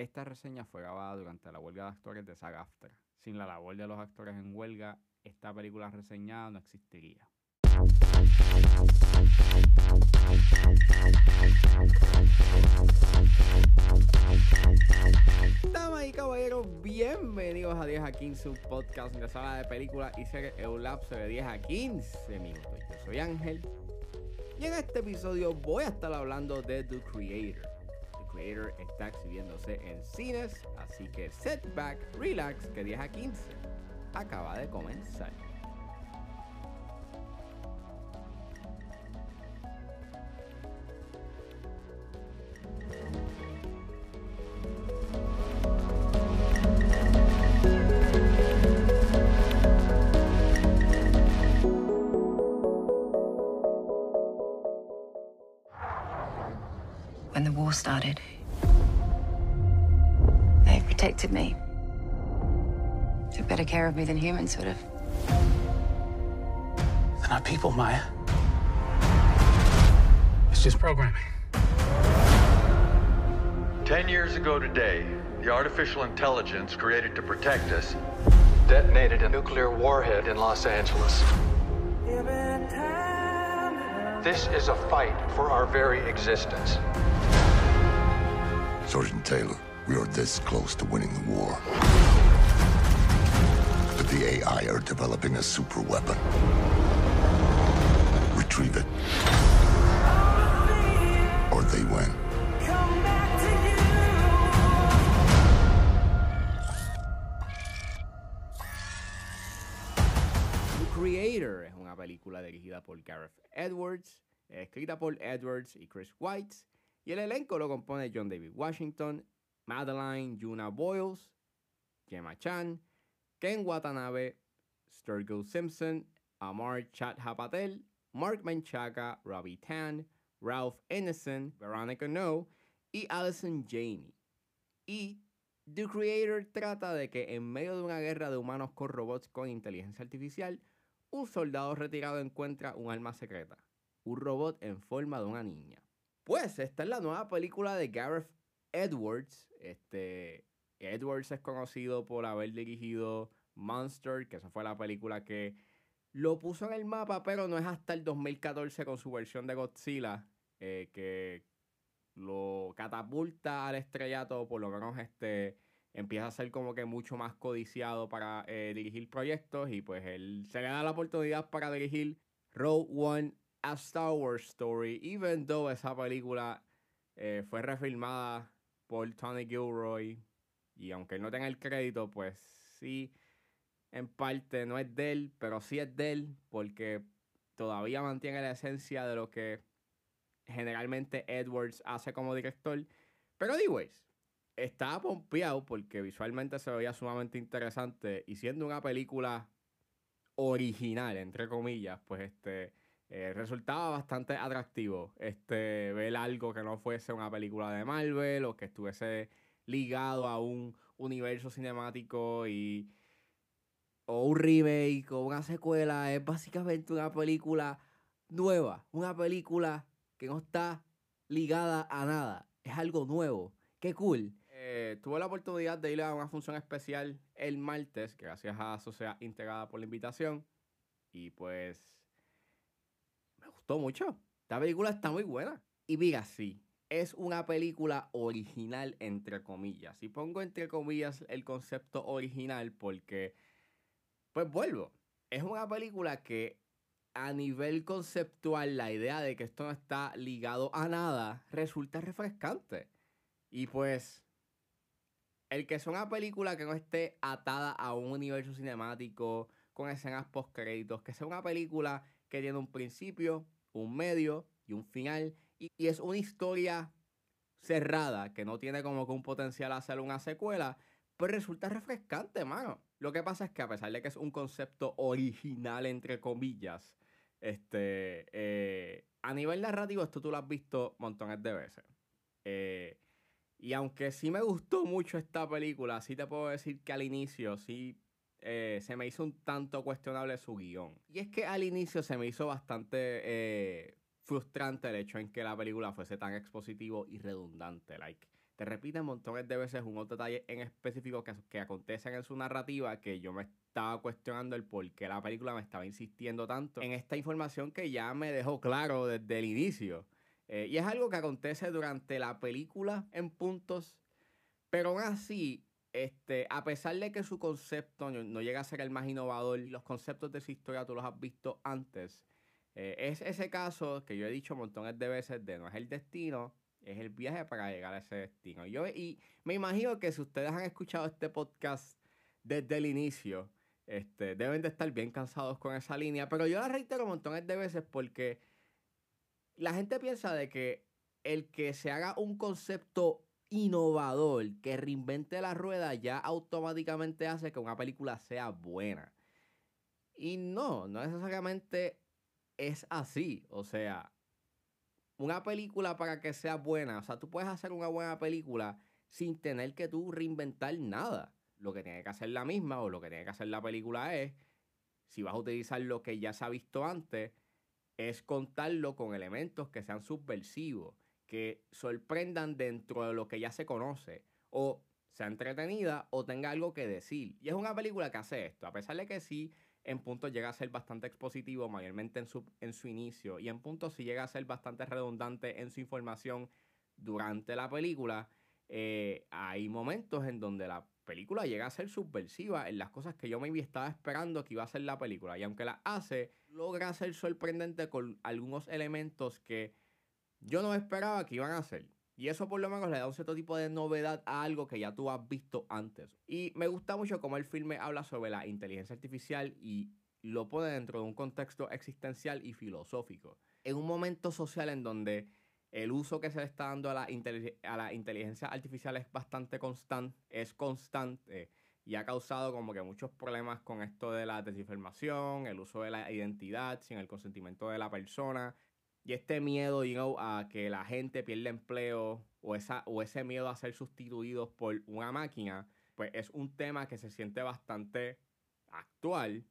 Esta reseña fue grabada durante la huelga de actores de SAG-AFTRA. Sin la labor de los actores en huelga, esta película reseñada no existiría. Damas y caballeros, bienvenidos a 10 a 15, un podcast de sala de películas y series lapso de 10 a 15 minutos. Yo soy Ángel y en este episodio voy a estar hablando de The Creator. Creator está exhibiéndose en cines, así que setback, relax, que 10 a 15 acaba de comenzar. When the war started. They protected me. Took better care of me than humans would have. They're not people, Maya. It's just programming. Ten years ago today, the artificial intelligence created to protect us detonated a nuclear warhead in Los Angeles. This is a fight for our very existence. Sergeant Taylor, we are this close to winning the war. But the AI are developing a super weapon. Retrieve it. Or they win. Creator es una película dirigida por Gareth Edwards, escrita por Edwards y Chris White, y el elenco lo compone John David Washington, Madeline Yuna Boyles, Gemma Chan, Ken Watanabe, Sturgill Simpson, Amar Chathapatel, Mark Menchaca, Robbie Tan, Ralph Innocent, Veronica No y Allison Janey. Y The Creator trata de que en medio de una guerra de humanos con robots con inteligencia artificial, un soldado retirado encuentra un arma secreta, un robot en forma de una niña. Pues esta es la nueva película de Gareth Edwards. Este, Edwards es conocido por haber dirigido Monster, que esa fue la película que lo puso en el mapa, pero no es hasta el 2014 con su versión de Godzilla eh, que lo catapulta al estrellato, por lo menos este empieza a ser como que mucho más codiciado para eh, dirigir proyectos y pues él se le da la oportunidad para dirigir Rogue One a Star Wars Story, even though esa película eh, fue refilmada por Tony Gilroy y aunque él no tenga el crédito, pues sí, en parte no es de él, pero sí es de él porque todavía mantiene la esencia de lo que generalmente Edwards hace como director. Pero anyways, estaba pompeado porque visualmente se veía sumamente interesante y siendo una película original, entre comillas, pues este eh, resultaba bastante atractivo este ver algo que no fuese una película de Marvel o que estuviese ligado a un universo cinemático y o un remake o una secuela es básicamente una película nueva, una película que no está ligada a nada, es algo nuevo. Qué cool. Eh, tuve la oportunidad de ir a una función especial el martes, gracias a Sociedad Integrada por la invitación. Y pues me gustó mucho. Esta película está muy buena. Y diga sí, es una película original entre comillas. Y pongo entre comillas el concepto original porque, pues vuelvo, es una película que a nivel conceptual la idea de que esto no está ligado a nada resulta refrescante. Y pues el que sea una película que no esté atada a un universo cinemático con escenas post créditos, que sea una película que tiene un principio, un medio y un final y, es una historia cerrada que no tiene como que un potencial hacer una secuela, pues resulta refrescante, mano. Lo que pasa es que a pesar de que es un concepto original, entre comillas, este, eh, a nivel narrativo esto tú lo has visto montones de veces. Eh, y aunque sí me gustó mucho esta película, sí te puedo decir que al inicio sí eh, se me hizo un tanto cuestionable su guion. Y es que al inicio se me hizo bastante eh, frustrante el hecho en que la película fuese tan expositivo y redundante. Like, te repiten montones de veces unos detalles en específico que, que acontecen en su narrativa que yo me estaba cuestionando el por qué la película me estaba insistiendo tanto en esta información que ya me dejó claro desde el inicio. Eh, y es algo que acontece durante la película en puntos, pero aún así, este, a pesar de que su concepto no, llega a ser el más innovador, los conceptos de su historia tú los has visto antes. Eh, es ese caso que yo he dicho montones de veces de no es el destino, es el viaje para llegar a ese destino. Yo, y me imagino que si ustedes han escuchado este podcast desde el inicio, este, deben de estar bien cansados con esa línea, pero yo la reitero montones de veces porque la gente piensa de que el que se haga un concepto innovador que reinvente la rueda ya automáticamente hace que una película sea buena. Y no, no necesariamente es así. O sea, una película para que sea buena, o sea, tú puedes hacer una buena película sin tener que tú reinventar nada. Lo que tiene que hacer la misma o lo que tiene que hacer la película es, si vas a utilizar lo que ya se ha visto antes, es contarlo con elementos que sean subversivos, que sorprendan dentro de lo que ya se conoce, o sea entretenida o tenga algo que decir. Y es una película que hace esto, a pesar de que sí, en puntos llega a ser bastante expositivo, mayormente en su, en su inicio, y en puntos sí llega a ser bastante redundante en su información durante la película. Eh, hay momentos en donde la película llega a ser subversiva en las cosas que yo me estaba esperando que iba a ser la película. Y aunque la hace, logra ser sorprendente con algunos elementos que yo no esperaba que iban a hacer. Y eso por lo menos le da un cierto tipo de novedad a algo que ya tú has visto antes. Y me gusta mucho cómo el filme habla sobre la inteligencia artificial y lo pone dentro de un contexto existencial y filosófico. En un momento social en donde el uso que se le está dando a la, a la inteligencia artificial es bastante constante, es constante y ha causado como que muchos problemas con esto de la desinformación, el uso de la identidad sin el consentimiento de la persona y este miedo you a que la gente pierda empleo o, esa, o ese miedo a ser sustituidos por una máquina, pues es un tema que se siente bastante actual,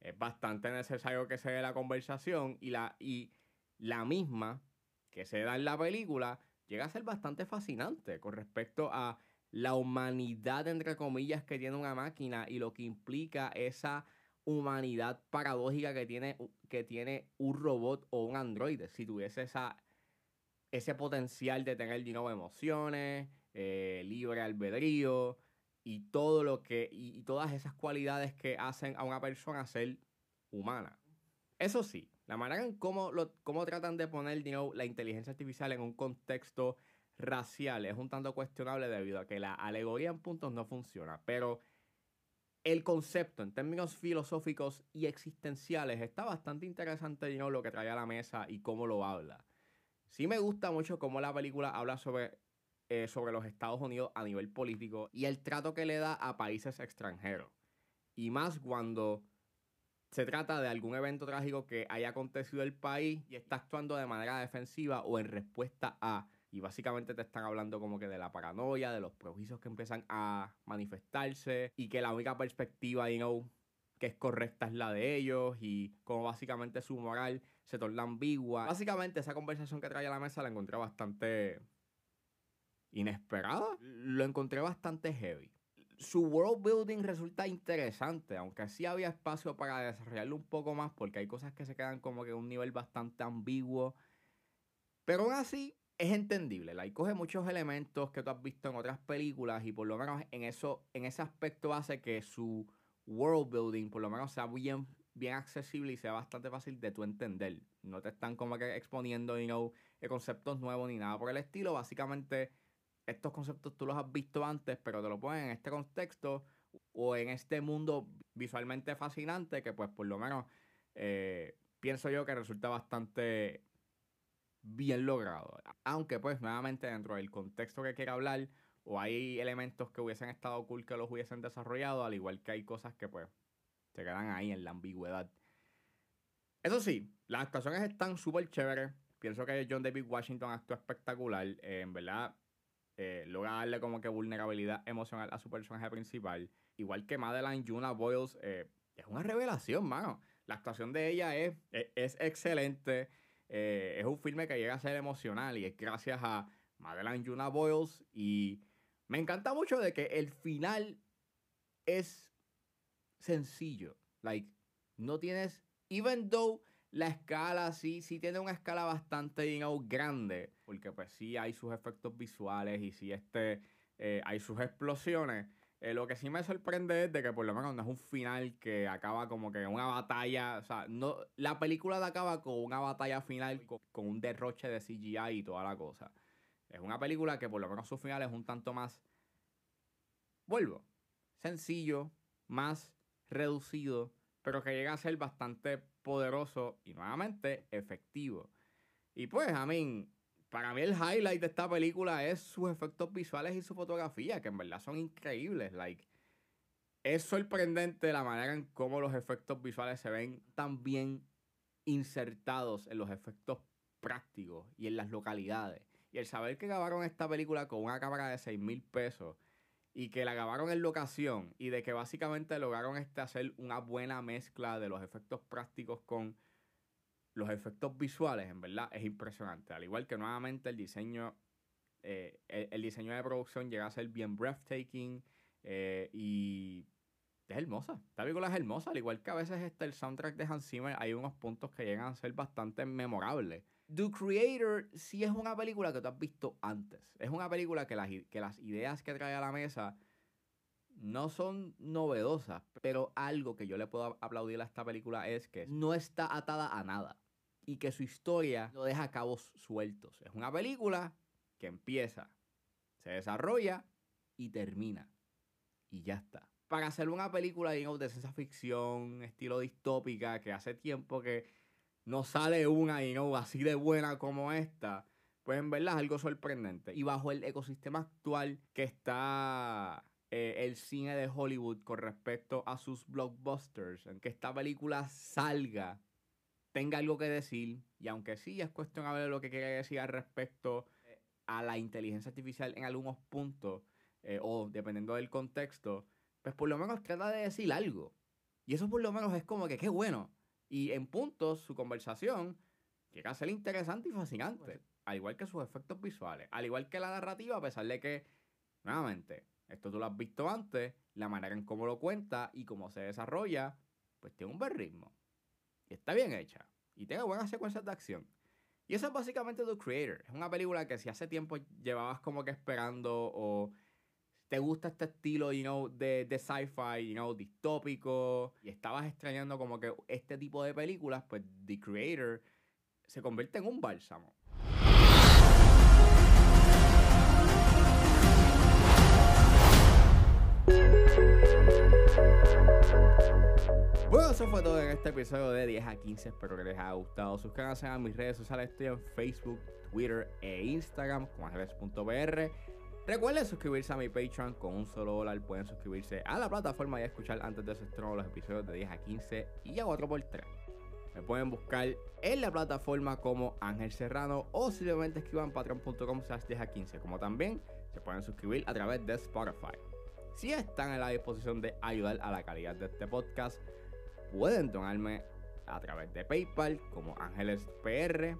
es bastante necesario que se dé la conversación y la, y la misma que se da en la película llega a ser bastante fascinante con respecto a la humanidad, entre comillas, que tiene una máquina y lo que implica esa humanidad paradójica que tiene, que tiene un robot o un androide. Si tuviese esa, ese potencial de tener digamos, emociones, eh, libre albedrío y todo lo que y todas esas cualidades que hacen a una persona ser humana. Eso sí, la manera en cómo, lo, tratan de poner la inteligencia artificial en un contexto racial es un tanto cuestionable debido a que la alegoría en puntos no funciona. Pero el concepto en términos filosóficos y existenciales está bastante interesante lo que trae a la mesa y cómo lo habla. Sí me gusta mucho cómo la película habla sobre, eh, sobre los Estados Unidos a nivel político y el trato que le da a países extranjeros. Y más cuando se trata de algún evento trágico que haya acontecido en el país y está actuando de manera defensiva o en respuesta a. Y básicamente te están hablando como que de la paranoia, de los prejuicios que empiezan a manifestarse y que la única perspectiva, you know, que es correcta es la de ellos y como básicamente su moral se torna ambigua. Básicamente esa conversación que trae a la mesa la encontré bastante inesperada. Lo encontré bastante heavy su world building resulta interesante, aunque sí había espacio para desarrollarlo un poco más, porque hay cosas que se quedan como que a un nivel bastante ambiguo. Pero aún así es entendible. La coge muchos elementos que tú has visto en otras películas y por lo menos en eso, en ese aspecto hace que su world building por lo menos sea bien, bien accesible y sea bastante fácil de tú entender. No te están como que exponiendo, you know, conceptos nuevos ni nada por el estilo. Básicamente estos conceptos tú los has visto antes, pero te lo ponen en este contexto o en este mundo visualmente fascinante que pues por lo menos eh, pienso yo que resulta bastante bien logrado. Aunque pues nuevamente dentro del contexto que quiere hablar o hay elementos que hubiesen estado cool que los hubiesen desarrollado, al igual que hay cosas que pues se quedan ahí en la ambigüedad. Eso sí, las actuaciones están súper chéveres. Pienso que John David Washington actúa espectacular. Eh, en verdad, eh, logra darle como que vulnerabilidad emocional a su personaje principal. Igual que Madeline Juna Boyles, eh, es una revelación, mano. La actuación de ella es, es, excelente. Eh, es un filme que llega a ser emocional y es gracias a Madeline Juna Boyles. Y me encanta mucho de que el final es sencillo. Like, no tienes. Even though la escala sí, sí tiene una escala bastante you grande. Porque pues sí hay sus efectos visuales y sí este, eh, hay sus explosiones. Eh, lo que sí me sorprende es de que por lo menos no es un final que acaba como que una batalla. O sea, no, la película acaba con una batalla final con un derroche de CGI y toda la cosa. Es una película que por lo menos su final es un tanto más. Vuelvo. Sencillo, más reducido, pero que llega a ser bastante poderoso y nuevamente efectivo. Y pues, a mí, para mí el highlight de esta película es sus efectos visuales y su fotografía, que en verdad son increíbles. Like, es sorprendente la manera en cómo los efectos visuales se ven tan bien insertados en los efectos prácticos y en las localidades. Y el saber que grabaron esta película con una cámara de 6 mil pesos y que la grabaron en locación y de que básicamente lograron este hacer una buena mezcla de los efectos prácticos con los efectos visuales, en verdad, es impresionante. Al igual que nuevamente el diseño, eh, el, diseño de producción llega a ser bien breathtaking eh, y es hermosa. Esta película es hermosa, al igual que a veces este, el soundtrack de Hans Zimmer, hay unos puntos que llegan a ser bastante memorables. The Creator sí es una película que tú has visto antes. Es una película que las, que las ideas que trae a la mesa no son novedosas, pero algo que yo le puedo aplaudir a esta película es que no está atada a nada y que su historia no deja cabos sueltos. Es una película que empieza, se desarrolla y termina. Y ya está. Para hacer una película digamos, de ciencia ficción, estilo distópica, que hace tiempo que no sale una no así de buena como esta, pues en verdad es algo sorprendente. Y bajo el ecosistema actual que está eh, el cine de Hollywood con respecto a sus blockbusters, en que esta película salga, tenga algo que decir, y aunque sí es cuestionable lo que quiere decir al respecto eh, a la inteligencia artificial en algunos puntos, eh, o dependiendo del contexto, pues por lo menos trata de decir algo. Y eso por lo menos es como que qué bueno. Y en puntos, su conversación llega a ser interesante y fascinante. Al igual que sus efectos visuales. Al igual que la narrativa, a pesar de que, nuevamente, esto tú lo has visto antes, la manera en cómo lo cuenta y cómo se desarrolla, pues tiene un buen ritmo. Está bien hecha. Y tiene buenas secuencias de acción. Y eso es básicamente The Creator. Es una película que si hace tiempo llevabas como que esperando o te gusta este estilo, you know, de, de sci-fi, you know, distópico, y estabas extrañando como que este tipo de películas, pues The Creator se convierte en un bálsamo. Bueno, eso fue todo en este episodio de 10 a 15. Espero que les haya gustado. Suscríbanse a mis redes sociales. Estoy en Facebook, Twitter e Instagram como ángeles.br. Recuerden suscribirse a mi Patreon con un solo dólar. Pueden suscribirse a la plataforma y escuchar antes de su estreno los episodios de 10 a 15 y a 4x3. Me pueden buscar en la plataforma como Ángel Serrano o simplemente escriban patreon.com slash 10 a 15. Como también se pueden suscribir a través de Spotify. Si están en la disposición de ayudar a la calidad de este podcast, pueden donarme a través de PayPal como Ángeles PR.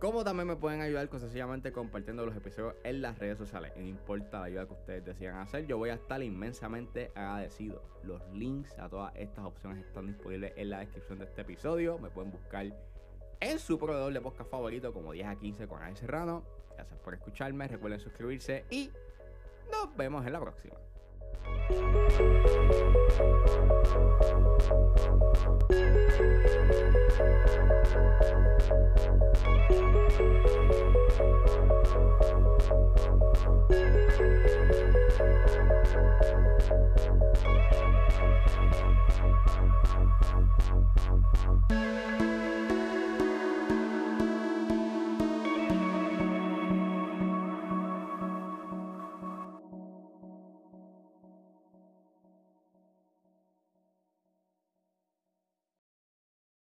Como también me pueden ayudar con sencillamente compartiendo los episodios en las redes sociales. No importa la ayuda que ustedes decidan hacer, yo voy a estar inmensamente agradecido. Los links a todas estas opciones están disponibles en la descripción de este episodio. Me pueden buscar en su proveedor de podcast favorito como 10 a 15 con Ángel Serrano. Gracias por escucharme, recuerden suscribirse y nos vemos en la próxima.